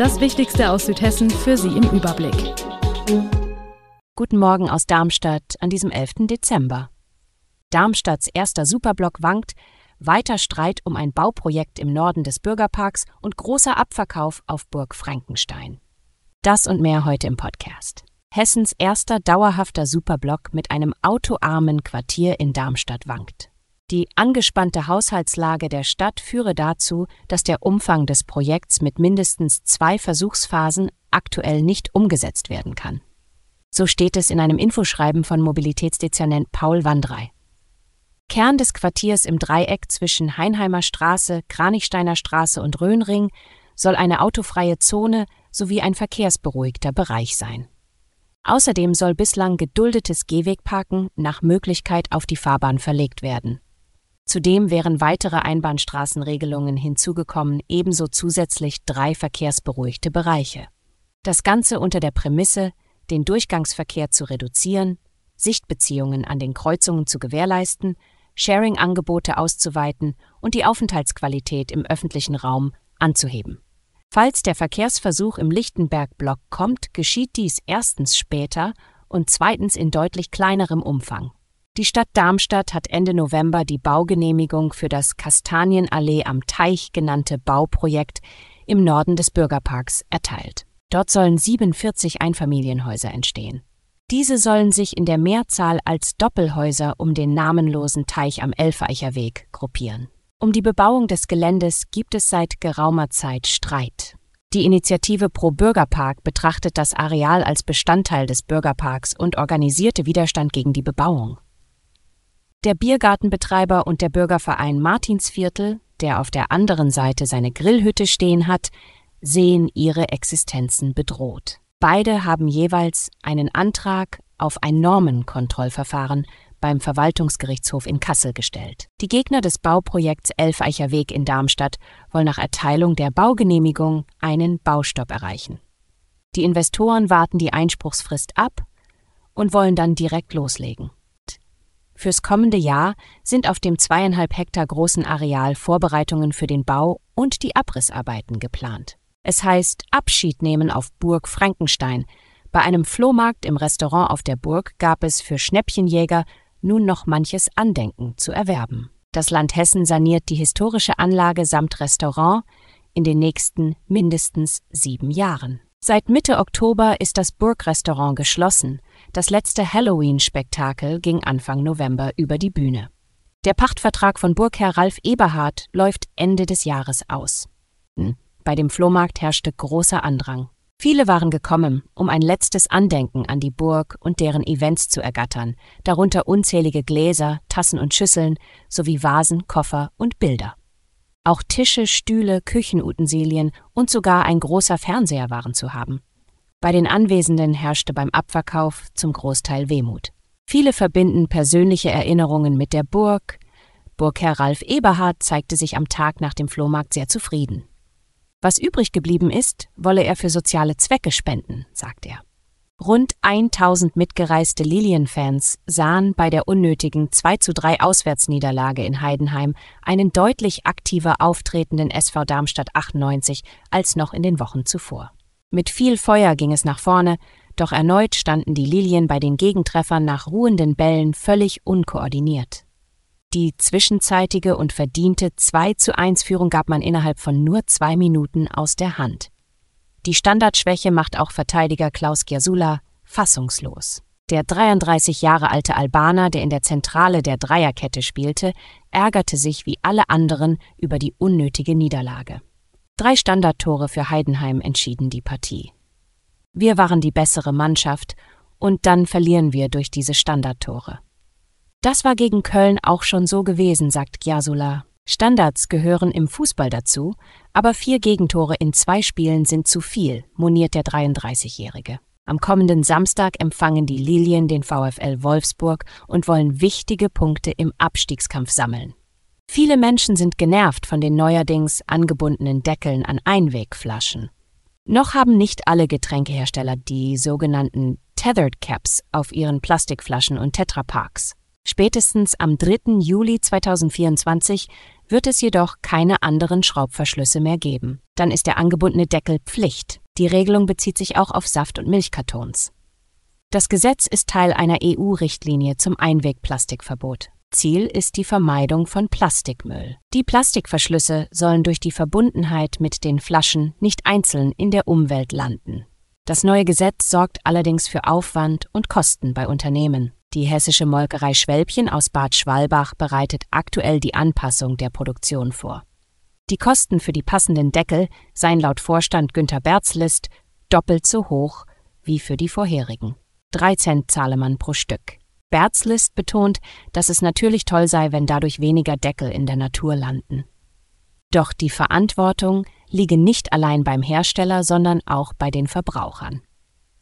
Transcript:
Das Wichtigste aus Südhessen für Sie im Überblick. Guten Morgen aus Darmstadt an diesem 11. Dezember. Darmstadts erster Superblock wankt, weiter Streit um ein Bauprojekt im Norden des Bürgerparks und großer Abverkauf auf Burg Frankenstein. Das und mehr heute im Podcast. Hessens erster dauerhafter Superblock mit einem autoarmen Quartier in Darmstadt wankt. Die angespannte Haushaltslage der Stadt führe dazu, dass der Umfang des Projekts mit mindestens zwei Versuchsphasen aktuell nicht umgesetzt werden kann. So steht es in einem Infoschreiben von Mobilitätsdezernent Paul Wandrei. Kern des Quartiers im Dreieck zwischen Heinheimer Straße, Kranichsteiner Straße und Röhnring soll eine autofreie Zone sowie ein verkehrsberuhigter Bereich sein. Außerdem soll bislang geduldetes Gehwegparken nach Möglichkeit auf die Fahrbahn verlegt werden. Zudem wären weitere Einbahnstraßenregelungen hinzugekommen, ebenso zusätzlich drei verkehrsberuhigte Bereiche. Das Ganze unter der Prämisse, den Durchgangsverkehr zu reduzieren, Sichtbeziehungen an den Kreuzungen zu gewährleisten, Sharing-Angebote auszuweiten und die Aufenthaltsqualität im öffentlichen Raum anzuheben. Falls der Verkehrsversuch im Lichtenberg-Block kommt, geschieht dies erstens später und zweitens in deutlich kleinerem Umfang. Die Stadt Darmstadt hat Ende November die Baugenehmigung für das Kastanienallee am Teich genannte Bauprojekt im Norden des Bürgerparks erteilt. Dort sollen 47 Einfamilienhäuser entstehen. Diese sollen sich in der Mehrzahl als Doppelhäuser um den namenlosen Teich am Elfeicher Weg gruppieren. Um die Bebauung des Geländes gibt es seit geraumer Zeit Streit. Die Initiative Pro Bürgerpark betrachtet das Areal als Bestandteil des Bürgerparks und organisierte Widerstand gegen die Bebauung. Der Biergartenbetreiber und der Bürgerverein Martinsviertel, der auf der anderen Seite seine Grillhütte stehen hat, sehen ihre Existenzen bedroht. Beide haben jeweils einen Antrag auf ein Normenkontrollverfahren beim Verwaltungsgerichtshof in Kassel gestellt. Die Gegner des Bauprojekts Elfeicher Weg in Darmstadt wollen nach Erteilung der Baugenehmigung einen Baustopp erreichen. Die Investoren warten die Einspruchsfrist ab und wollen dann direkt loslegen. Fürs kommende Jahr sind auf dem zweieinhalb Hektar großen Areal Vorbereitungen für den Bau und die Abrissarbeiten geplant. Es heißt Abschied nehmen auf Burg Frankenstein. Bei einem Flohmarkt im Restaurant auf der Burg gab es für Schnäppchenjäger nun noch manches Andenken zu erwerben. Das Land Hessen saniert die historische Anlage samt Restaurant in den nächsten mindestens sieben Jahren. Seit Mitte Oktober ist das Burgrestaurant geschlossen. Das letzte Halloween-Spektakel ging Anfang November über die Bühne. Der Pachtvertrag von Burgherr Ralf Eberhard läuft Ende des Jahres aus. Hm, bei dem Flohmarkt herrschte großer Andrang. Viele waren gekommen, um ein letztes Andenken an die Burg und deren Events zu ergattern, darunter unzählige Gläser, Tassen und Schüsseln sowie Vasen, Koffer und Bilder. Auch Tische, Stühle, Küchenutensilien und sogar ein großer Fernseher waren zu haben. Bei den Anwesenden herrschte beim Abverkauf zum Großteil Wehmut. Viele verbinden persönliche Erinnerungen mit der Burg. Burgherr Ralf Eberhard zeigte sich am Tag nach dem Flohmarkt sehr zufrieden. Was übrig geblieben ist, wolle er für soziale Zwecke spenden, sagt er. Rund 1000 mitgereiste Lilienfans sahen bei der unnötigen 2 zu 3 Auswärtsniederlage in Heidenheim einen deutlich aktiver auftretenden SV Darmstadt 98 als noch in den Wochen zuvor. Mit viel Feuer ging es nach vorne, doch erneut standen die Lilien bei den Gegentreffern nach ruhenden Bällen völlig unkoordiniert. Die zwischenzeitige und verdiente 2 zu 1 Führung gab man innerhalb von nur zwei Minuten aus der Hand. Die Standardschwäche macht auch Verteidiger Klaus Giasula fassungslos. Der 33 Jahre alte Albaner, der in der Zentrale der Dreierkette spielte, ärgerte sich wie alle anderen über die unnötige Niederlage. Drei Standardtore für Heidenheim entschieden die Partie. Wir waren die bessere Mannschaft und dann verlieren wir durch diese Standardtore. Das war gegen Köln auch schon so gewesen, sagt Giasula. Standards gehören im Fußball dazu, aber vier Gegentore in zwei Spielen sind zu viel, moniert der 33-Jährige. Am kommenden Samstag empfangen die Lilien den VfL Wolfsburg und wollen wichtige Punkte im Abstiegskampf sammeln. Viele Menschen sind genervt von den neuerdings angebundenen Deckeln an Einwegflaschen. Noch haben nicht alle Getränkehersteller die sogenannten Tethered Caps auf ihren Plastikflaschen und Tetrapaks. Spätestens am 3. Juli 2024 wird es jedoch keine anderen Schraubverschlüsse mehr geben. Dann ist der angebundene Deckel Pflicht. Die Regelung bezieht sich auch auf Saft- und Milchkartons. Das Gesetz ist Teil einer EU-Richtlinie zum Einwegplastikverbot. Ziel ist die Vermeidung von Plastikmüll. Die Plastikverschlüsse sollen durch die Verbundenheit mit den Flaschen nicht einzeln in der Umwelt landen. Das neue Gesetz sorgt allerdings für Aufwand und Kosten bei Unternehmen. Die hessische Molkerei Schwälbchen aus Bad Schwalbach bereitet aktuell die Anpassung der Produktion vor. Die Kosten für die passenden Deckel seien laut Vorstand Günter Berzlist doppelt so hoch wie für die vorherigen. Drei Cent zahle man pro Stück. Berzlist betont, dass es natürlich toll sei, wenn dadurch weniger Deckel in der Natur landen. Doch die Verantwortung liege nicht allein beim Hersteller, sondern auch bei den Verbrauchern.